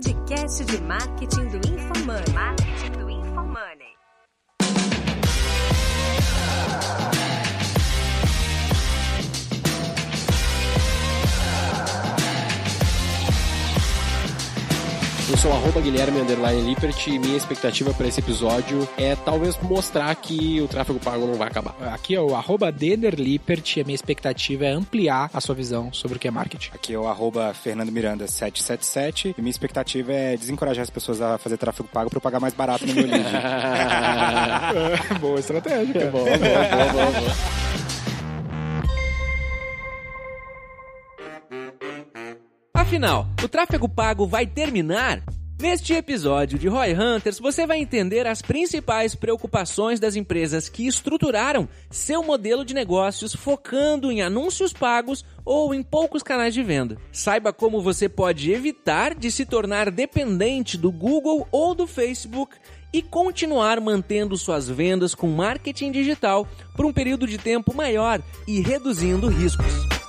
podcast de marketing do InfoMoney. Sou arroba Guilherme Underline Lippert e minha expectativa para esse episódio é talvez mostrar que o tráfego pago não vai acabar. Aqui é o arroba Lippert e a minha expectativa é ampliar a sua visão sobre o que é marketing. Aqui é o arroba Fernando Miranda 777 e minha expectativa é desencorajar as pessoas a fazer tráfego pago para eu pagar mais barato no meu lead. boa estratégia. É boa, boa, boa, boa, boa. Afinal, o tráfego pago vai terminar? Neste episódio de Roy Hunters, você vai entender as principais preocupações das empresas que estruturaram seu modelo de negócios focando em anúncios pagos ou em poucos canais de venda. Saiba como você pode evitar de se tornar dependente do Google ou do Facebook e continuar mantendo suas vendas com marketing digital por um período de tempo maior e reduzindo riscos.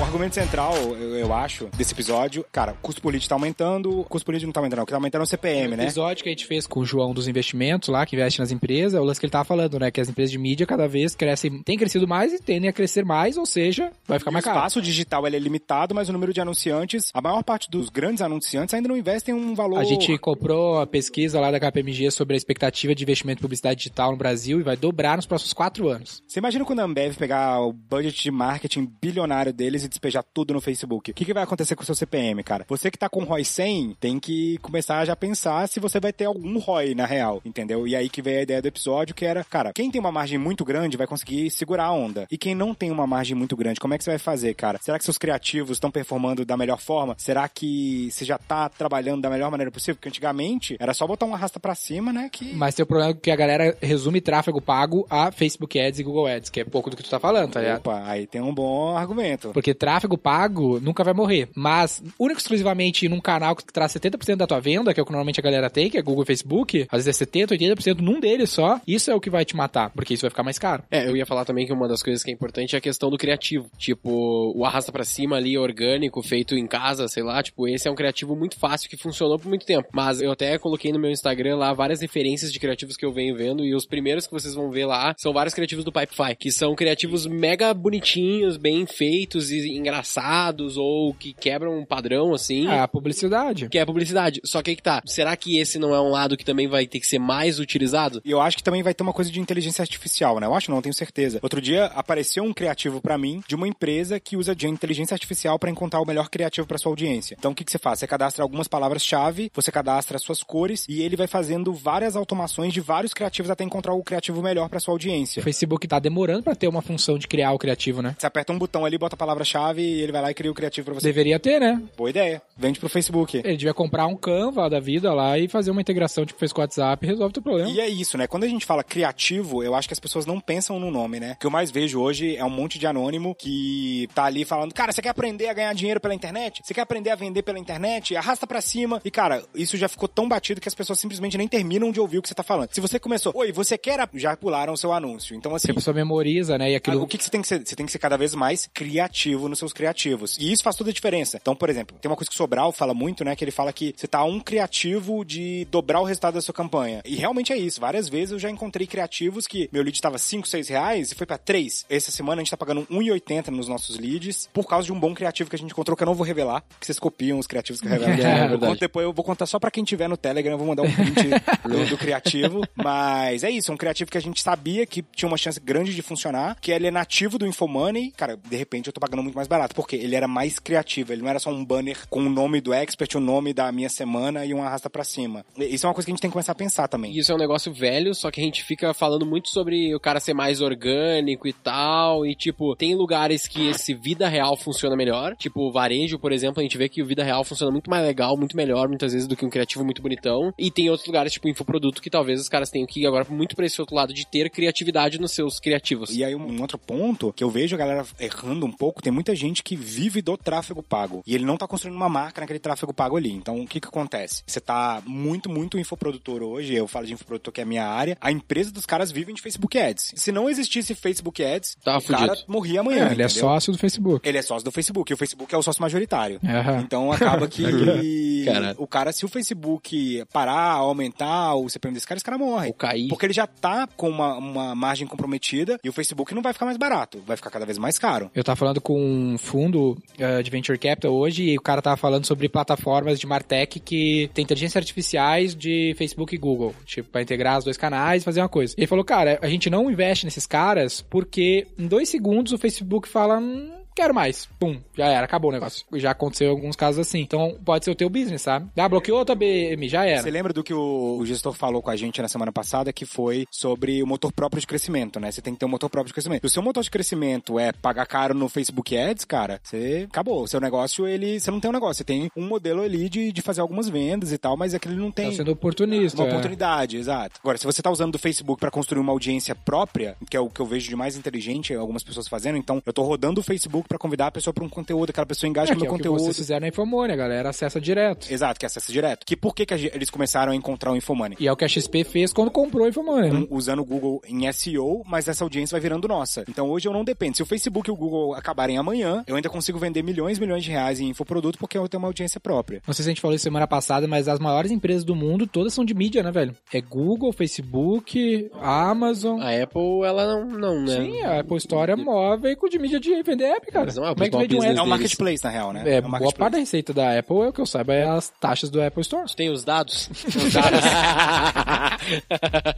O argumento central, eu, eu, acho, desse episódio, cara, o custo político tá aumentando, o custo político não tá aumentando, o que tá aumentando é o CPM, né? O episódio que a gente fez com o João dos investimentos lá, que investe nas empresas, é o lance que ele tava falando, né? Que as empresas de mídia cada vez crescem, tem crescido mais e tendem a crescer mais, ou seja, vai ficar mais caro. O espaço digital é limitado, mas o número de anunciantes, a maior parte dos grandes anunciantes ainda não investem um valor. A gente comprou a pesquisa lá da KPMG sobre a expectativa de investimento em publicidade digital no Brasil e vai dobrar nos próximos quatro anos. Você imagina quando a Ambev pegar o budget de marketing bilionário deles e despejar tudo no Facebook. O que, que vai acontecer com o seu CPM, cara? Você que tá com ROI 100, tem que começar a já pensar se você vai ter algum ROI na real, entendeu? E aí que veio a ideia do episódio, que era, cara, quem tem uma margem muito grande vai conseguir segurar a onda. E quem não tem uma margem muito grande, como é que você vai fazer, cara? Será que seus criativos estão performando da melhor forma? Será que você já tá trabalhando da melhor maneira possível? Porque antigamente era só botar uma arrasta para cima, né? Que... Mas tem o problema que a galera resume tráfego pago a Facebook Ads e Google Ads, que é pouco do que tu tá falando, tá ligado? Opa, aí tem um bom argumento. Porque tráfego pago nunca vai morrer. Mas, único exclusivamente num canal que traz 70% da tua venda, que é o que normalmente a galera tem, que é Google e Facebook, às vezes é 70%, 80% num deles só, isso é o que vai te matar, porque isso vai ficar mais caro. É, eu ia falar também que uma das coisas que é importante é a questão do criativo. Tipo, o arrasta para cima ali, orgânico, feito em casa, sei lá, tipo, esse é um criativo muito fácil que funcionou por muito tempo. Mas eu até coloquei no meu Instagram lá várias referências de criativos que eu venho vendo, e os primeiros que vocês vão ver lá são vários criativos do Pipefy, que são criativos mega bonitinhos, bem feitos e engraçados, ou que quebram um padrão, assim. É a publicidade. Que é a publicidade. Só que aí que tá. Será que esse não é um lado que também vai ter que ser mais utilizado? E eu acho que também vai ter uma coisa de inteligência artificial, né? Eu acho, não tenho certeza. Outro dia apareceu um criativo para mim de uma empresa que usa de inteligência artificial para encontrar o melhor criativo para sua audiência. Então o que, que você faz? Você cadastra algumas palavras-chave, você cadastra as suas cores e ele vai fazendo várias automações de vários criativos até encontrar o criativo melhor para sua audiência. O Facebook tá demorando para ter uma função de criar o criativo, né? Você aperta um botão ali, bota a palavra-chave e ele vai lá e cria o criativo pra você. Deveria ter, né? Boa ideia. Vende pro Facebook. Ele devia comprar um Canva da vida lá e fazer uma integração tipo fez com o WhatsApp e resolve o teu problema. E é isso, né? Quando a gente fala criativo, eu acho que as pessoas não pensam no nome, né? O que eu mais vejo hoje é um monte de anônimo que tá ali falando, cara, você quer aprender a ganhar dinheiro pela internet? Você quer aprender a vender pela internet? Arrasta pra cima. E, cara, isso já ficou tão batido que as pessoas simplesmente nem terminam de ouvir o que você tá falando. Se você começou, oi, você quer... Já pularam o seu anúncio. Então, assim... Se a pessoa memoriza, né? E aquilo... O que, que você tem que ser? Você tem que ser cada vez mais criativo nos seus criativos. E isso faz toda a diferença. Então, por exemplo, tem uma coisa que o Sobral fala muito, né? Que ele fala que você tá um criativo de dobrar o resultado da sua campanha. E realmente é isso. Várias vezes eu já encontrei criativos que meu lead tava 5, 6 reais e foi para 3. Essa semana a gente tá pagando 1,80 nos nossos leads por causa de um bom criativo que a gente encontrou que eu não vou revelar, que vocês copiam os criativos que eu revelo. É, é verdade. Depois eu vou contar só para quem tiver no Telegram, eu vou mandar um print do, do, criativo. Mas é isso, um criativo que a gente sabia que tinha uma chance grande de funcionar, que ele é nativo do Infomoney. Cara, de repente eu tô pagando muito mais barato, porque ele era mais criativo, ele não era só um banner com o nome do expert, o nome da minha semana e um arrasta para cima. Isso é uma coisa que a gente tem que começar a pensar também. Isso é um negócio velho, só que a gente fica falando muito sobre o cara ser mais orgânico e tal, e tipo, tem lugares que esse vida real funciona melhor, tipo o varejo, por exemplo, a gente vê que o vida real funciona muito mais legal, muito melhor, muitas vezes, do que um criativo muito bonitão, e tem outros lugares, tipo infoproduto, que talvez os caras tenham que ir agora muito pra esse outro lado de ter criatividade nos seus criativos. E aí um outro ponto que eu vejo a galera errando um pouco, tem muita gente que vive do tráfego pago. E ele não tá construindo uma marca naquele tráfego pago ali. Então, o que que acontece? Você tá muito, muito infoprodutor hoje, eu falo de infoprodutor que é a minha área, a empresa dos caras vivem de Facebook Ads. Se não existisse Facebook Ads, Tava o cara morria amanhã, É, ele é entendeu? sócio do Facebook. Ele é sócio do Facebook, e o Facebook é o sócio majoritário. Aham. Então acaba que Cara. o cara, se o Facebook parar, aumentar o CPM desse cara, esse cara morre. Ou cair. Porque ele já tá com uma, uma margem comprometida e o Facebook não vai ficar mais barato, vai ficar cada vez mais caro. Eu tava falando com um fundo eh, de Venture Capital hoje e o cara tava falando sobre plataformas de Martech que tem inteligência artificiais de Facebook e Google. Tipo, pra integrar os dois canais e fazer uma coisa. E ele falou, cara, a gente não investe nesses caras porque em dois segundos o Facebook fala... "Hum, Quero mais. Pum, já era, acabou o negócio. Já aconteceu em alguns casos assim. Então, pode ser o teu business, sabe? Ah, bloqueou tua BM, já era. Você lembra do que o, o gestor falou com a gente na semana passada, que foi sobre o motor próprio de crescimento, né? Você tem que ter um motor próprio de crescimento. Se o seu motor de crescimento é pagar caro no Facebook Ads, cara, você acabou. O seu negócio, ele. Você não tem um negócio, você tem um modelo ali de, de fazer algumas vendas e tal, mas aquele não tem. Tá sendo oportunista. Uma é. oportunidade, exato. Agora, se você tá usando o Facebook pra construir uma audiência própria, que é o que eu vejo de mais inteligente algumas pessoas fazendo, então eu tô rodando o Facebook pra convidar a pessoa pra um conteúdo, aquela pessoa engaja É, no que meu é o que conteúdo. vocês fizeram na Infomone, a galera acessa direto. Exato, que é acesso direto. Que por que, que eles começaram a encontrar o Infomoney? E é o que a XP fez quando comprou a Infomone, né? Um, usando o Google em SEO, mas essa audiência vai virando nossa. Então hoje eu não dependo. Se o Facebook e o Google acabarem amanhã, eu ainda consigo vender milhões e milhões de reais em infoproduto porque eu tenho uma audiência própria. Não sei se a gente falou isso semana passada, mas as maiores empresas do mundo todas são de mídia, né, velho? É Google, Facebook, Amazon. A Apple, ela não, não né? Sim, a Apple Store é maior veículo de mídia de vender app, cara. Mas não é o Como é que um? É um deles. marketplace, na real, né? É, um boa parte da receita da Apple, é o que eu saiba, é as taxas do Apple Store. Tem os dados? Os dados.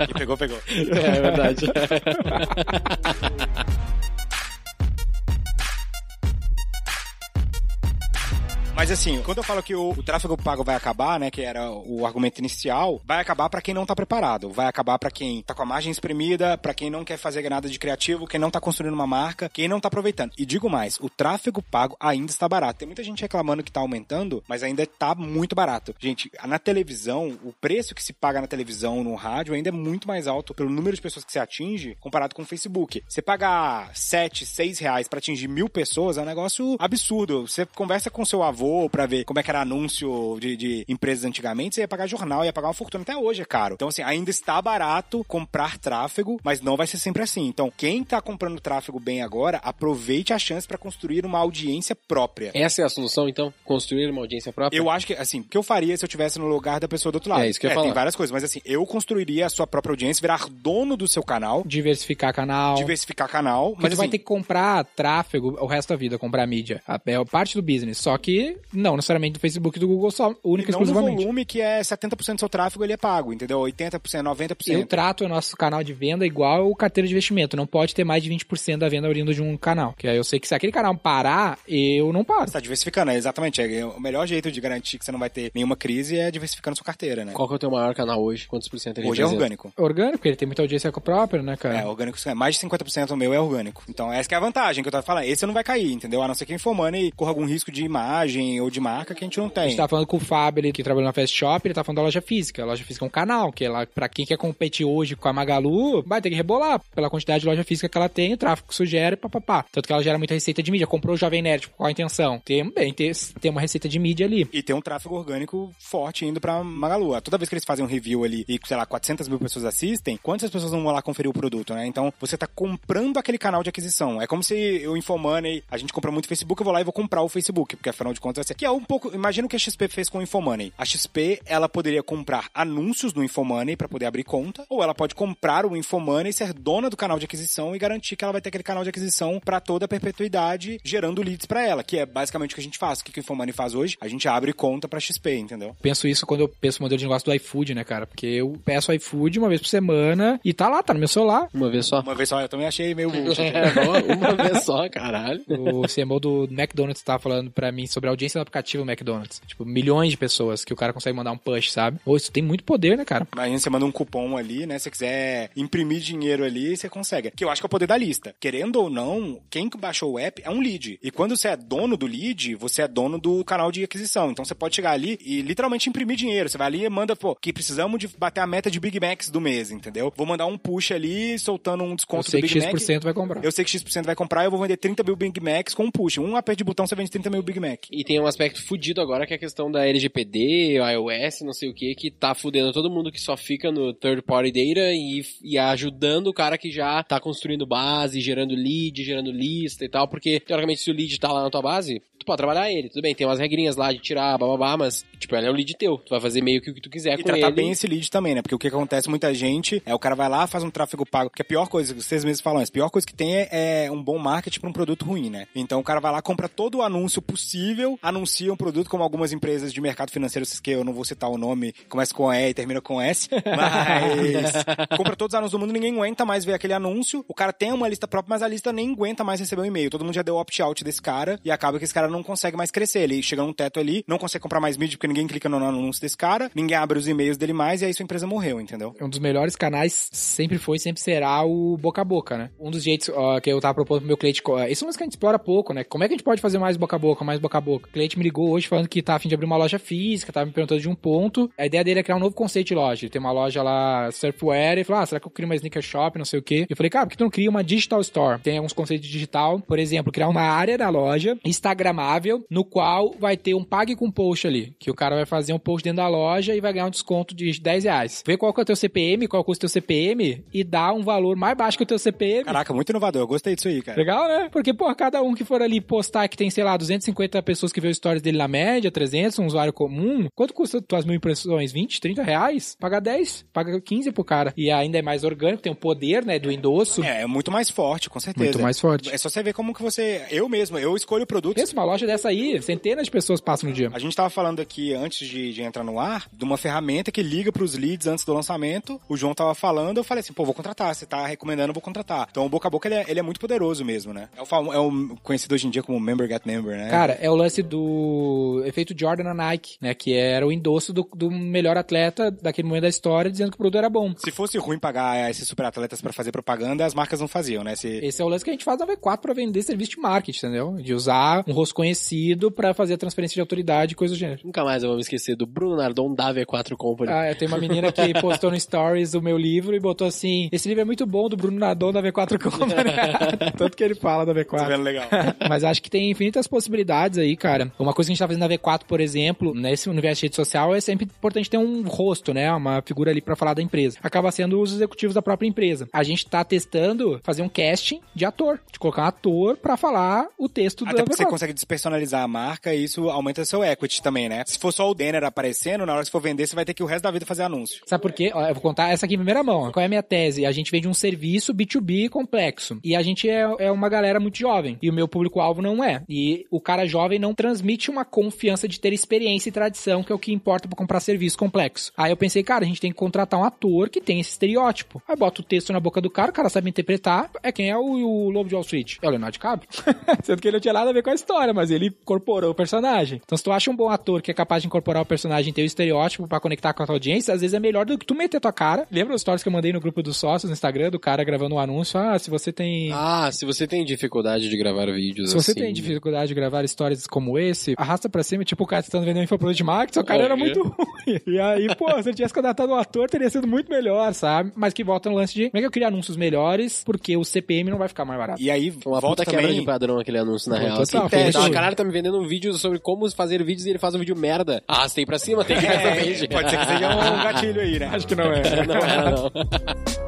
E pegou, pegou. é verdade. Mas assim, quando eu falo que o, o tráfego pago vai acabar, né, que era o argumento inicial, vai acabar pra quem não tá preparado, vai acabar pra quem tá com a margem espremida, pra quem não quer fazer nada de criativo, quem não tá construindo uma marca, quem não tá aproveitando. E digo mais, o tráfego pago ainda está barato. Tem muita gente reclamando que tá aumentando, mas ainda tá muito barato. Gente, na televisão, o preço que se paga na televisão, no rádio, ainda é muito mais alto pelo número de pessoas que se atinge comparado com o Facebook. Você pagar 7, 6 reais pra atingir mil pessoas é um negócio absurdo. Você conversa com seu avô pra ver como é que era anúncio de, de empresas antigamente, você ia pagar jornal, ia pagar uma fortuna. Até hoje é caro. Então, assim, ainda está barato comprar tráfego, mas não vai ser sempre assim. Então, quem tá comprando tráfego bem agora, aproveite a chance pra construir uma audiência própria. Essa é a solução, então? Construir uma audiência própria? Eu acho que, assim, o que eu faria se eu tivesse no lugar da pessoa do outro lado? É isso que eu Tem falar. várias coisas, mas assim, eu construiria a sua própria audiência, virar dono do seu canal, Diversificar canal. diversificar canal, Porque mas assim, vai ter que comprar tráfego o resto da vida, comprar mídia. A- É parte do business. Só que não necessariamente do Facebook e do Google só, única e e não exclusivamente. volume que é 70% do seu tráfego ele é pago, entendeu? 80%, 90%. Eu trato o nosso canal de venda igual o carteira de investimento. Não pode ter mais de 20% da venda oriunda de um canal. Que aí eu sei que se aquele canal parar, eu não paro. Você tá diversificando, é exatamente. É, o melhor jeito de garantir que você não vai ter nenhuma crise é diversificando sua carteira, né? Qual que é o teu maior canal hoje? Quantos por cento ele Hoje é orgânico. Orgânico, porque ele tem muita audiência própria, né, cara? É, orgânico, sim. mais de 50% do meu é orgânico. Então, essa que é a vantagem que eu tava falando. Esse não vai cair, entendeu? A não ser que Infomoney corra algum risco de imagem ou de marca que a gente não A tem. gente tá falando com o Fábio, ele que trabalhou na Fast Shop, ele tá falando da loja física. A loja física é um canal, que ela, pra quem quer competir hoje com a Magalu, vai ter que rebolar pela quantidade de loja física que ela tem, o tráfego que isso gera e papapá. Tanto que ela gera muita receita de mídia. Comprou o Jovem Nerd, qual a intenção? Tem, bem, ter, ter uma receita de mídia ali. E tem um tráfego orgânico forte indo pra Magalu. Toda vez que eles fazem um review ali e, sei lá, 400 mil pessoas assistem, quantas pessoas não vão lá conferir o produto, né? Então, você tá comprando aquele canal de aquisição. É como se eu Infomoney, a gente compra muito Facebook, eu vou lá e vou comprar o Facebook, porque afinal de contas Que é um pouco... Imagina o que a XP fez com o Infomoney. A XP, ela poderia comprar anúncios no Infomoney pra poder abrir conta, ou ela pode comprar o Infomoney, ser dona do canal de aquisição e garantir que ela vai ter aquele canal de aquisição pra toda a perpetuidade, gerando leads pra ela, que é basicamente o que a gente faz. O que que o Infomoney faz hoje? A gente abre conta pra XP, entendeu? Penso isso quando eu penso no modelo de negócio do iFood, né, cara? Porque eu peço iFood uma vez por semana e tá lá, tá no meu celular. Uma vez só? Uma vez só, eu também achei meio. É, uma vez só, caralho. O CMO do McDonald's tava falando pra mim sobre a audiência do aplicativo McDonald's. Tipo, milhões de pessoas que o cara consegue mandar um push, sabe? Pô, isso tem muito poder, né, cara? Imagina, você manda um cupom ali, né? Se você quiser imprimir dinheiro ali, você consegue. Que eu acho que é o poder da lista. Querendo ou não, quem que baixou o app é um lead. E quando você é dono do lead, você é dono do canal de aquisição. Então você pode chegar ali e literalmente imprimir dinheiro. Você vai ali e manda, pô, que precisamos de bater a meta de Big Macs do mês, entendeu? Vou mandar um push ali, soltando um Eu desconto sei do que Big Mac. X% vai comprar. Eu sei que X% vai comprar, eu vou vender 30 mil Big Macs com um push. Um aperto de botão, você vende 30 mil Big Mac. E tem um aspecto fudido agora que é a questão da LGPD, iOS, não sei o que, que tá fudendo todo mundo que só fica no third party data e, e ajudando o cara que já tá construindo base, gerando lead, gerando lista e tal, porque teoricamente se o lead tá lá na tua base, tu pode trabalhar ele, tudo bem, tem umas regrinhas lá de tirar, bababá, mas, tipo, ele é um lead teu, tu vai fazer meio que o que tu quiser E com tratar ele. bem esse lead também, né? Porque o que acontece muita gente é o cara vai lá, faz um tráfego pago. Porque a pior coisa, vocês mesmos falam, a pior coisa que tem é, é um bom marketing pra um produto ruim, né? Então o cara vai lá, compra todo o anúncio possível, anuncia um produto como algumas empresas de mercado financeiro, que eu não vou citar o nome, começa com E e termina com S, mas compra todos os anúncios do mundo, ninguém aguenta mais ver aquele anúncio. O cara tem uma lista própria, mas a lista nem aguenta mais receber um e-mail. Todo mundo já deu opt-out desse cara e acaba que esse cara não consegue mais crescer. Ele chega num teto ali, não consegue comprar mais mídia porque ninguém clica no anúncio desse cara, ninguém abre os e-mails dele mais e aí sua empresa morreu, entendeu? Um dos melhores canais sempre foi sempre será o boca a boca, né? Um dos jeitos ó, que eu tava propondo pro meu cliente. ó, Isso é uma que a gente explora pouco, né? Como é que a gente pode fazer mais boca a boca, mais boca a boca? O cliente me ligou hoje falando que tá a fim de abrir uma loja física, tava me perguntando de um ponto. A ideia dele é criar um novo conceito de loja. Ele tem uma loja lá, surfwear, e falou: Ah, será que eu crio uma sneaker shop, não sei o quê? Eu falei, cara, por que tu não cria uma digital store? Tem alguns conceitos de digital, por exemplo, criar uma área da loja no qual vai ter um pague com post ali. Que o cara vai fazer um post dentro da loja e vai ganhar um desconto de 10 reais. Vê qual que é o teu CPM, qual é o teu CPM e dá um valor mais baixo que o teu CPM. Caraca, muito inovador. Eu gostei disso aí, cara. Legal, né? Porque, pô, cada um que for ali postar que tem, sei lá, 250 pessoas que vê stories dele na média, 300, um usuário comum, quanto custa tuas mil impressões? 20, 30 reais? Paga 10, paga 15 pro cara. E ainda é mais orgânico, tem o poder, né, do endosso. É, é muito mais forte, com certeza. Muito mais forte. É só você ver como que você. Eu mesmo, eu escolho produtos. Pensa, uma loja dessa aí, centenas de pessoas passam no dia. A gente tava falando aqui antes de, de entrar no ar de uma ferramenta que liga pros leads antes do lançamento. O João tava falando, eu falei assim, pô, vou contratar. Você tá recomendando, eu vou contratar. Então o boca a boca ele é, ele é muito poderoso mesmo, né? É o, é o conhecido hoje em dia como member get member, né? Cara, é o lance do efeito Jordan na Nike, né? Que era o endosso do, do melhor atleta daquele momento da história, dizendo que o produto era bom. Se fosse ruim pagar esses super atletas pra fazer propaganda, as marcas não faziam, né? Se... Esse é o lance que a gente faz na V4 pra vender serviço de marketing, entendeu? De usar um rosto conhecido pra fazer a transferência de autoridade e coisas do gênero. Nunca mais eu vou me esquecer do Bruno Nardon da V4 Company. Ah, eu tenho uma menina que postou no Stories o meu livro e botou assim: Esse livro é muito bom do Bruno Nadon da V4 Company. Tanto que ele fala da Tá V4. vendo legal? Mas acho que tem infinitas possibilidades aí, cara. Uma coisa que a gente tá fazendo na V4, por exemplo, nesse universo de rede social, é sempre importante ter um rosto, né? Uma figura ali pra falar da empresa. Acaba sendo os executivos da própria empresa. A gente tá testando fazer um casting de ator. De colocar um ator pra falar o texto Até da porque você V4. consegue despersonalizar a marca e isso aumenta seu equity também, né? Se for só o Denner aparecendo, na hora que for vender, você vai ter que o resto da vida fazer anúncio. Sabe por quê? Eu vou contar essa aqui em primeira mão. Qual é a minha tese? A gente vende um serviço B2B complexo. E a gente é, é uma galera muito jovem. E o meu público-alvo não é. E o cara jovem não transmite uma confiança de ter experiência e tradição, que é o que importa pra comprar serviço complexo. Aí eu pensei, cara, a gente tem que contratar um ator que tem esse estereótipo. Aí bota o texto na boca do cara, o cara sabe interpretar. É quem é o, o Lobo de Wall Street? É o Leonardo DiCaprio. Sendo que ele não tinha nada a ver com a história, mas ele incorporou o personagem. Então se tu acha um bom ator que é capaz de incorporar o personagem e ter o estereótipo pra conectar com a tua audiência, às vezes é melhor do que tu meter tua cara. Lembra os stories que eu mandei no grupo dos sócios no Instagram, do cara gravando um anúncio? Ah, se você tem... Ah, se você tem dificuldade de gravar vídeos Se você assim... tem dificuldade de gravar stories como esse, arrasta pra cima, tipo o cara tentando vender um infoproduto de marketing, o cara É. era muito ruim. E aí, pô, se ele tivesse contratado um ator, teria sido muito melhor, sabe? Mas que volta no lance de como é que eu crio anúncios melhores, porque o CPM não vai ficar mais barato. E aí, Uma volta quebra também... de padrão aquele anúncio, na real. total, assim, teste. Caralho, tá me vendendo um vídeo sobre como fazer vídeos e ele faz um vídeo merda. Arrastei pra cima, tem que ir nessa É, page. pode ser que seja um gatilho aí, né? Acho que não é. Não era, não.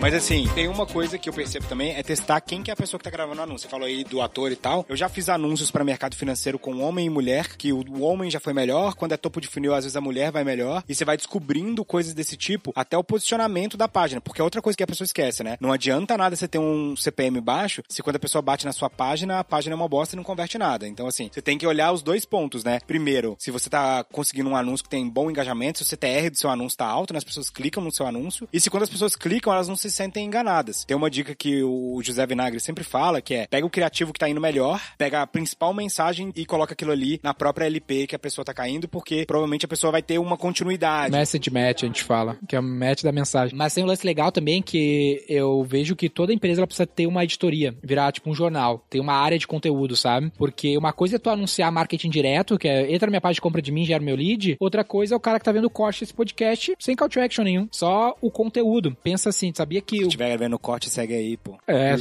Mas assim, tem uma coisa que eu percebo também, é testar quem que é a pessoa que tá gravando o anúncio. Você falou aí do ator e tal. Eu já fiz anúncios para mercado financeiro com homem e mulher, que o, homem já foi melhor, quando é topo de funil, às vezes a mulher vai melhor. E você vai descobrindo coisas desse tipo, até o posicionamento da página. Porque é outra coisa que a pessoa esquece, né? Não adianta nada você ter um CPM baixo, se quando a pessoa bate na sua página, a página é uma bosta e não converte nada. Então, assim, você tem que olhar os dois pontos, né? Primeiro, se você tá conseguindo um anúncio que tem bom engajamento, se o CTR do seu anúncio tá alto, né? As pessoas clicam no seu anúncio. E se quando as pessoas clicam, elas não se se sentem enganadas. Tem uma dica que o José Vinagre sempre fala, que é pega o criativo que tá indo melhor, pega a principal mensagem e coloca aquilo ali na própria LP que a pessoa tá caindo, porque provavelmente a pessoa vai ter uma continuidade. Message match, a gente fala, que é o match da mensagem. Mas tem um lance legal também que eu vejo que toda empresa precisa ter uma editoria, virar tipo um jornal, tem uma área de conteúdo, sabe? Porque uma coisa é tu anunciar marketing direto, que é entra na minha página de compra de mim, gera meu lead, outra coisa é o cara que tá vendo o corte desse podcast sem call to action nenhum, só o conteúdo. Pensa assim, sabia que Se o estiver vendo o corte, segue aí, pô. é,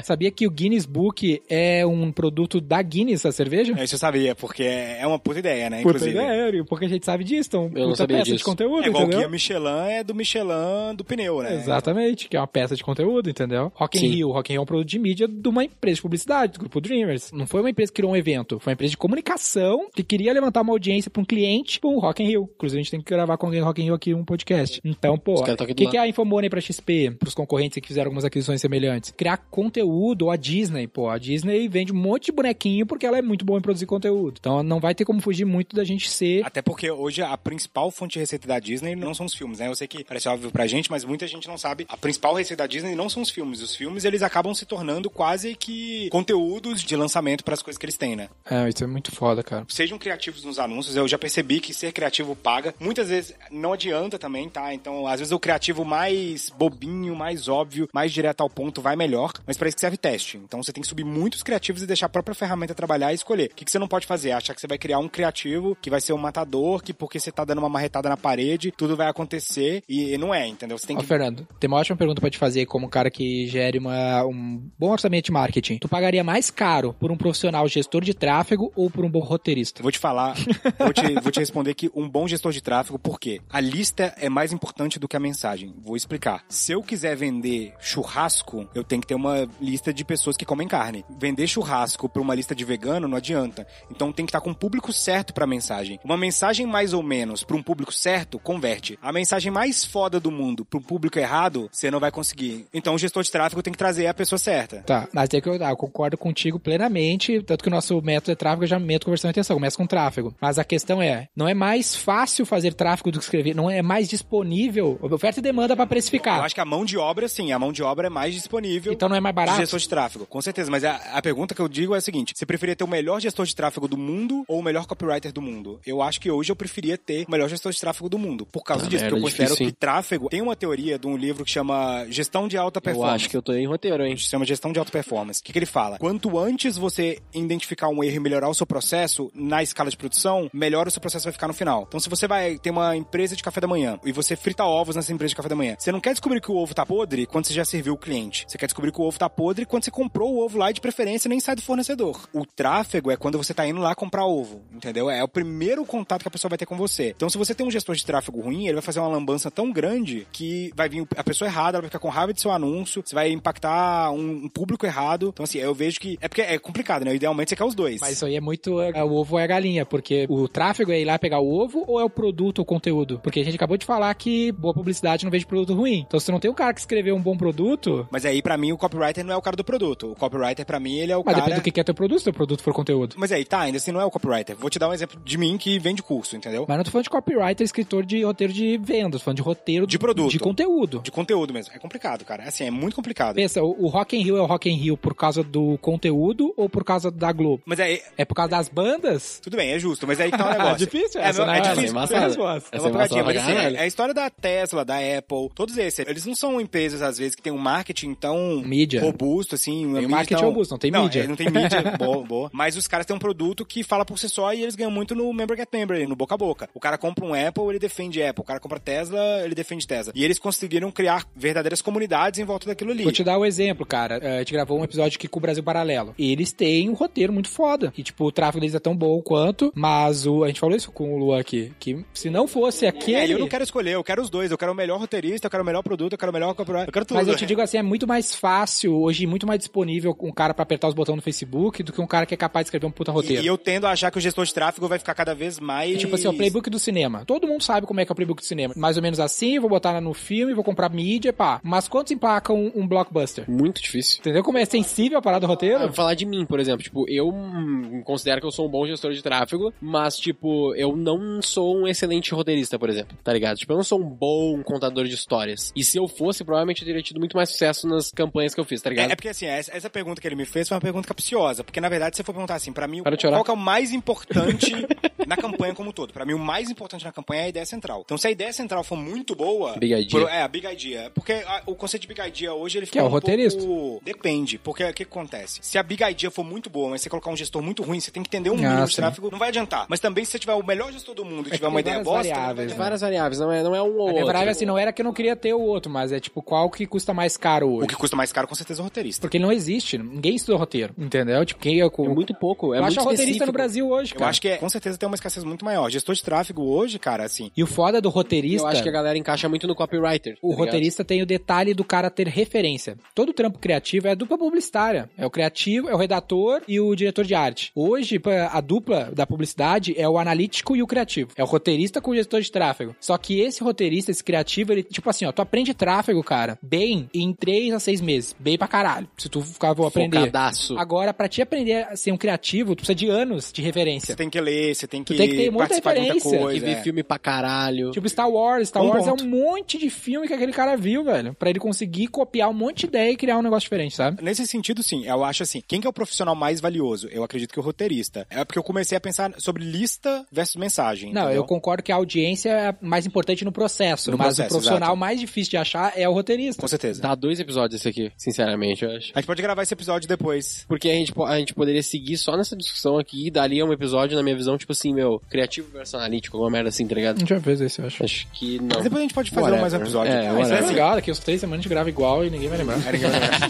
sabia que o Guinness Book é um produto da Guinness, a cerveja? Isso eu sabia, porque é uma puta ideia, né? Puta Inclusive. ideia, porque a gente sabe disso, então, Eu não sabia peça de disso. conteúdo, É igual entendeu? que a Michelin é do Michelin do pneu, né? Exatamente, que é uma peça de conteúdo, entendeu? Rock in Sim. Rio, Rock in Rio é um produto de mídia de uma empresa de publicidade, do grupo Dreamers. Não foi uma empresa que criou um evento, foi uma empresa de comunicação que queria levantar uma audiência para um cliente para um Rock in Rio. Inclusive a gente tem que gravar com alguém do Rock in Rio aqui um podcast. Então, pô, o que, que é a Infomoney para XP, para os concorrentes que fizeram algumas aquisições semelhantes? Criar conteúdo, ou a Disney, pô, a Disney vende um monte de bonequinho porque ela é muito boa em produzir conteúdo. Então não vai ter como fugir muito da gente ser Até porque hoje a principal fonte de receita da Disney não são os filmes, né? Eu sei que parece óbvio pra gente, mas muita gente não sabe. A principal receita da Disney não são os filmes. Os filmes, eles acabam se tornando quase que conteúdos de lançamento para as coisas que eles têm, né? É, isso é muito foda, cara. Sejam criativos nos anúncios. Eu já percebi que ser criativo paga. Muitas vezes não adianta também, tá? Então, às vezes o criativo mais bobinho, mais óbvio, mais direto ao ponto vai melhor. Mas para isso que serve teste. Então, você tem que subir muitos criativos e deixar a própria ferramenta trabalhar e escolher. O que, que você não pode fazer? Achar que você vai criar um criativo que vai ser um matador, que porque você tá dando uma marretada na parede, tudo vai acontecer. E não é, entendeu? Você tem Ó, que Fernando, tem uma ótima pergunta pra te fazer como um cara que gere uma, um bom orçamento de marketing. Tu pagaria mais caro por um profissional gestor de tráfego ou por um bom roteirista? Vou te falar, vou te, vou te responder que um bom gestor de tráfego, por quê? A lista é mais importante do que a mensagem. Vou explicar. Se eu quiser vender churrasco, eu tenho que ter uma lista de pessoas que comem carne. Vender churrasco para uma lista de vegano não adianta. Então tem que estar com o público certo para a mensagem. Uma mensagem mais ou menos para um público certo, converte. A mensagem mais foda do mundo para um público errado, você não vai conseguir. Então o gestor de tráfego tem que trazer a pessoa certa. Tá, mas é que eu, eu concordo contigo plenamente, tanto que o nosso método é tráfego, eu já meto conversão e atenção, começa com tráfego. Mas a questão é, não é mais fácil fazer tráfego do que escrever, não é mais disponível, oferta e demanda pra Eu precificar. acho que a mão de obra, sim, a mão de obra é mais disponível. Então não é mais barato? gestor de tráfego, com certeza. Mas a, a pergunta que eu digo é a seguinte: você preferia ter o melhor gestor de tráfego do mundo ou o melhor copywriter do mundo? Eu acho que hoje eu preferia ter o melhor gestor de tráfego do mundo. Por causa Ah, disso, porque eu considero difícil, que tráfego tem uma teoria de um livro que chama Gestão de Alta Eu Performance. acho que eu tô em roteiro, hein? Chama gestão de alta performance. O que, que ele fala? Quanto antes você identificar um erro e melhorar o seu processo na escala de produção, melhor o seu processo vai ficar no final. Então, se você vai ter uma empresa de café da manhã e você frita ovos nessa empresa de café da manhã, você não quer descobrir que o ovo tá podre quando você já serviu o cliente. Você quer descobrir que o ovo tá podre quando você comprou o ovo lá e de preferência nem sai do fornecedor. O tráfego é quando você tá indo lá comprar ovo, entendeu? É o primeiro contato que a pessoa vai ter com você. Então, se você tem um gestor de tráfego ruim, ele vai fazer uma lambança tão grande que vai vir a pessoa errada, ela vai ficar com raiva de seu anúncio, você vai impactar um, público errado. Então, assim, eu vejo que. É porque é complicado, né? Idealmente você quer os dois. Mas isso aí é muito é, o ovo é a galinha, porque o tráfego é ir lá pegar o ovo ou é o produto ou conteúdo? Porque a gente acabou de falar que boa publicidade não vende produto ruim. Então se não tem um cara que escreveu um bom produto, Mas aí, pra mim, o copywriter não é o cara do produto. O copywriter, pra mim, ele é o mas cara. depende do que é teu produto, se teu produto for conteúdo. Mas aí, tá, ainda assim não é o copywriter. Vou te dar um exemplo de mim que vende curso, entendeu? Mas não tô falando de copywriter, escritor de roteiro de vendas, tô falando de roteiro De produto. de conteúdo. De conteúdo mesmo. É complicado, cara. Assim, é muito complicado. Pensa, o, o Rock in Rio é o Rock in Rio por causa do conteúdo ou por causa da Globo? Mas aí, É por causa das bandas? tudo bem, é justo. Mas aí que tá o negócio. difícil é, essa, não, né? é Essa difícil. é É, embaçada. resposta. é uma é mas pra assim, caralho. é a história da Tesla, da Apple, todos esses. Eles não são empresas, às vezes, que tem um marketing tão Mídia. robusto, assim. uma Tem um marketing tão- robusto, não tem não, mídia. é, não tem mídia, boa, boa. Mas os caras têm um produto que fala por si só e eles ganham muito no member get member, no boca a boca. O cara compra um Apple, ele defende Apple. O cara compra Tesla, ele defende Tesla. E eles conseguiram criar verdadeiras comunidades em volta daquilo ali. Vou te dar um exemplo, cara. É, A gente gravou um episódio aqui com o Brasil Paralelo. E eles têm um roteiro muito foda. E, tipo, o tráfego deles é tão bom quanto, mas o, a gente falou isso com o Luan aqui, que se não fosse aquele... É, eu não quero escolher, eu quero os dois. Eu quero o melhor roteirista, eu quero o melhor produto, eu quero o melhor copyright, eu quero tudo. Mas eu te digo assim, é muito mais fácil, hoje, muito mais disponível um cara pra apertar os botões no Facebook do que um cara que é capaz de escrever um puta roteiro. E eu tendo a achar que o gestor de tráfego vai ficar cada vez mais. Tipo assim, o playbook do cinema. Todo mundo sabe como é que é o playbook do cinema. Mais ou menos assim, vou botar no filme, vou comprar mídia, pá. Mas quantos empacam um, um blockbuster? Muito difícil. Entendeu como é sensível a parada do Ah, roteiro? vou falar de mim, por exemplo. Tipo, eu hum, considero que eu sou um bom gestor de tráfego, mas, tipo, eu não sou um excelente roteirista, por exemplo. Tá ligado? Tipo, eu não sou um bom contador de histórias. E se eu fosse, provavelmente eu teria tido muito mais sucesso nas campanhas que eu fiz, tá É, ligado? é porque assim, essa, essa pergunta que ele me fez foi uma pergunta capciosa. Porque, na verdade, se você for perguntar assim, pra mim, Para qual que é o mais importante na campanha como um todo? Pra mim, o mais importante na campanha é a ideia central. Então, se a ideia central for muito boa. Big idea. pro- é, a Big Idea. Porque a- o conceito de Big Idea hoje, ele Que fica é o um roteirista. pouco... Depende. Porque o que, que acontece? Se a Big Idea for muito boa, mas você colocar um gestor muito ruim, você tem que entender um Ah, mínimo de tráfego, não vai adiantar. Mas também, se você tiver o melhor gestor do mundo e É tiver que uma ideia várias bosta. variáveis, adiantar. Várias variáveis, não é, não é um ou outro. variável, assim, não era que eu não queria ter o outro, mas é tipo, qual que custa mais caro hoje? O que custa mais caro, com certeza, é o roteirista. Porque ele não existe, ninguém estuda roteiro, entendeu? Tipo, quem é, o... É muito pouco, é eu muito acho roteirista específico. no Brasil hoje, Eu cara. acho que é, com certeza tem uma escassez muito maior. Gestor de tráfego hoje, cara, assim. E o foda do roteirista... Eu acho que a galera encaixa muito no copywriter. O tá ligado? roteirista tem o detalhe do cara ter referência. Todo trampo criativo é a dupla publicitária. É o criativo, é o redator e o diretor de arte. Hoje, a dupla da publicidade é o analítico e o criativo. É o roteirista com o gestor de tráfego. Só que esse roteirista, esse criativo, ele, tipo assim, ó, tu aprende tráfego, cara, bem em 3 a 6 meses. Bem pra caralho. Se tu ficar, vou aprender. Focadaço. Agora, pra te aprender a ser um criativo, tu precisa de anos de Você referência. tem que ler, você tem que, tem que ter muita participar de muita referência. Tem coisa. que ver é. filme pra caralho. Tipo Star Wars. Star Um Wars ponto. é um monte de filme que aquele cara viu, velho. Pra ele conseguir copiar um monte de ideia e criar um negócio diferente, sabe? Nesse sentido, sim, eu acho assim, quem que é o profissional mais valioso? Eu acredito que o roteirista. É porque eu comecei a pensar sobre lista versus mensagem. Não, entendeu? eu concordo que a audiência é mais importante no processo, No mas processo, o profissional exato. mais difícil de achar é o roteirista. Com certeza. Dá dois episódios esse aqui, sinceramente, eu acho. A gente pode gravar esse episódio depois. Porque a gente, a gente poderia seguir só nessa discussão aqui e dali é um episódio, na minha visão, tipo assim, meu, criativo versus analítico, alguma merda assim, tá ligado? A gente vai ver isso, eu acho. Acho que não. Mas depois a gente pode fazer Whatever. mais um episódio. É, isso Isso é legal, daqui uns três semanas a gente grava igual e ninguém vai lembrar. É legal, é legal.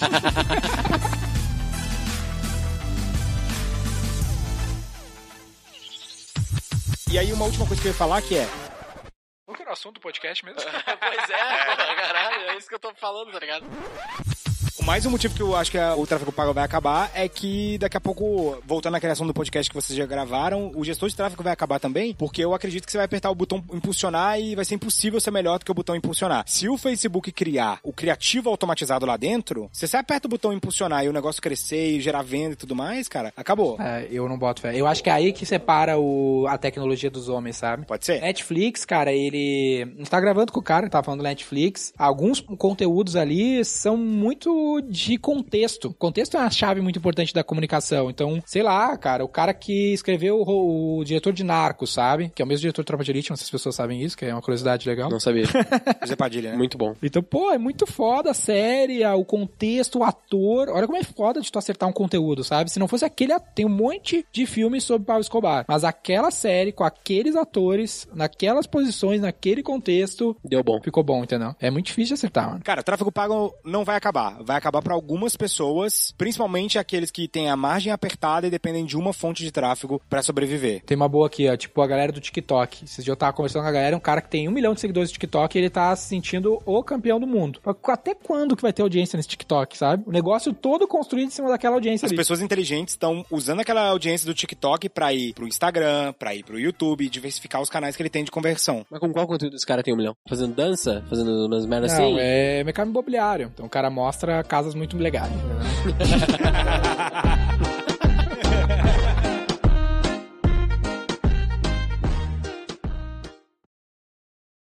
E aí, uma última coisa que eu ia falar que é. Qual que era o assunto do podcast mesmo? pois é, caralho, é isso que eu tô falando, tá ligado? Mais um motivo que eu acho que a- o tráfego pago vai acabar é que daqui a pouco, voltando à criação do podcast que vocês já gravaram, o gestor de tráfego vai acabar também, porque eu acredito que você vai apertar o botão impulsionar e vai ser impossível ser melhor do que o botão impulsionar. Se o Facebook criar o criativo automatizado lá dentro, se você aperta o botão impulsionar e o negócio crescer e gerar venda e tudo mais, cara, acabou. É, eu não boto fé. Eu acho que é aí que separa o, a tecnologia dos homens, sabe? Pode ser? Netflix, cara, ele. A gente tá gravando com o cara tava falando do Netflix. Alguns conteúdos ali são muito de contexto. Contexto é uma chave muito importante da comunicação. Então, sei lá, cara, o cara que escreveu o, o diretor de Narcos, sabe? Que é o mesmo diretor de Tropa de Elite, não sei se as pessoas sabem isso, que é uma curiosidade legal. Não sabia. José Padilha, né? Muito bom. Então, pô, é muito foda a série, o contexto, o ator. Olha como é foda de tu acertar um conteúdo, sabe? Se não fosse aquele. Tem um monte de filmes sobre Pablo Escobar. Mas aquela série, com aqueles atores, naquelas posições, naquele contexto, Deu bom. ficou bom, entendeu? É muito difícil de acertar, mano. Cara, tráfego pago não vai acabar. Vai acabar para algumas pessoas, principalmente aqueles que têm a margem apertada e dependem de uma fonte de tráfego para sobreviver. Tem uma boa aqui, ó, tipo a galera do TikTok. Esses dias eu tava conversando com a galera, um cara que tem um milhão de seguidores no TikTok e ele tá se sentindo o campeão do mundo. Até quando que vai ter audiência nesse TikTok, sabe? O negócio todo construído em cima daquela audiência As ali. pessoas inteligentes estão usando aquela audiência do TikTok pra ir pro Instagram, pra ir pro YouTube, diversificar os canais que ele tem de conversão. Mas com qual conteúdo esse cara tem um milhão? Fazendo dança? Fazendo umas merdas Não, assim? é mercado imobiliário. Então o cara mostra casas muito legais. entendeu?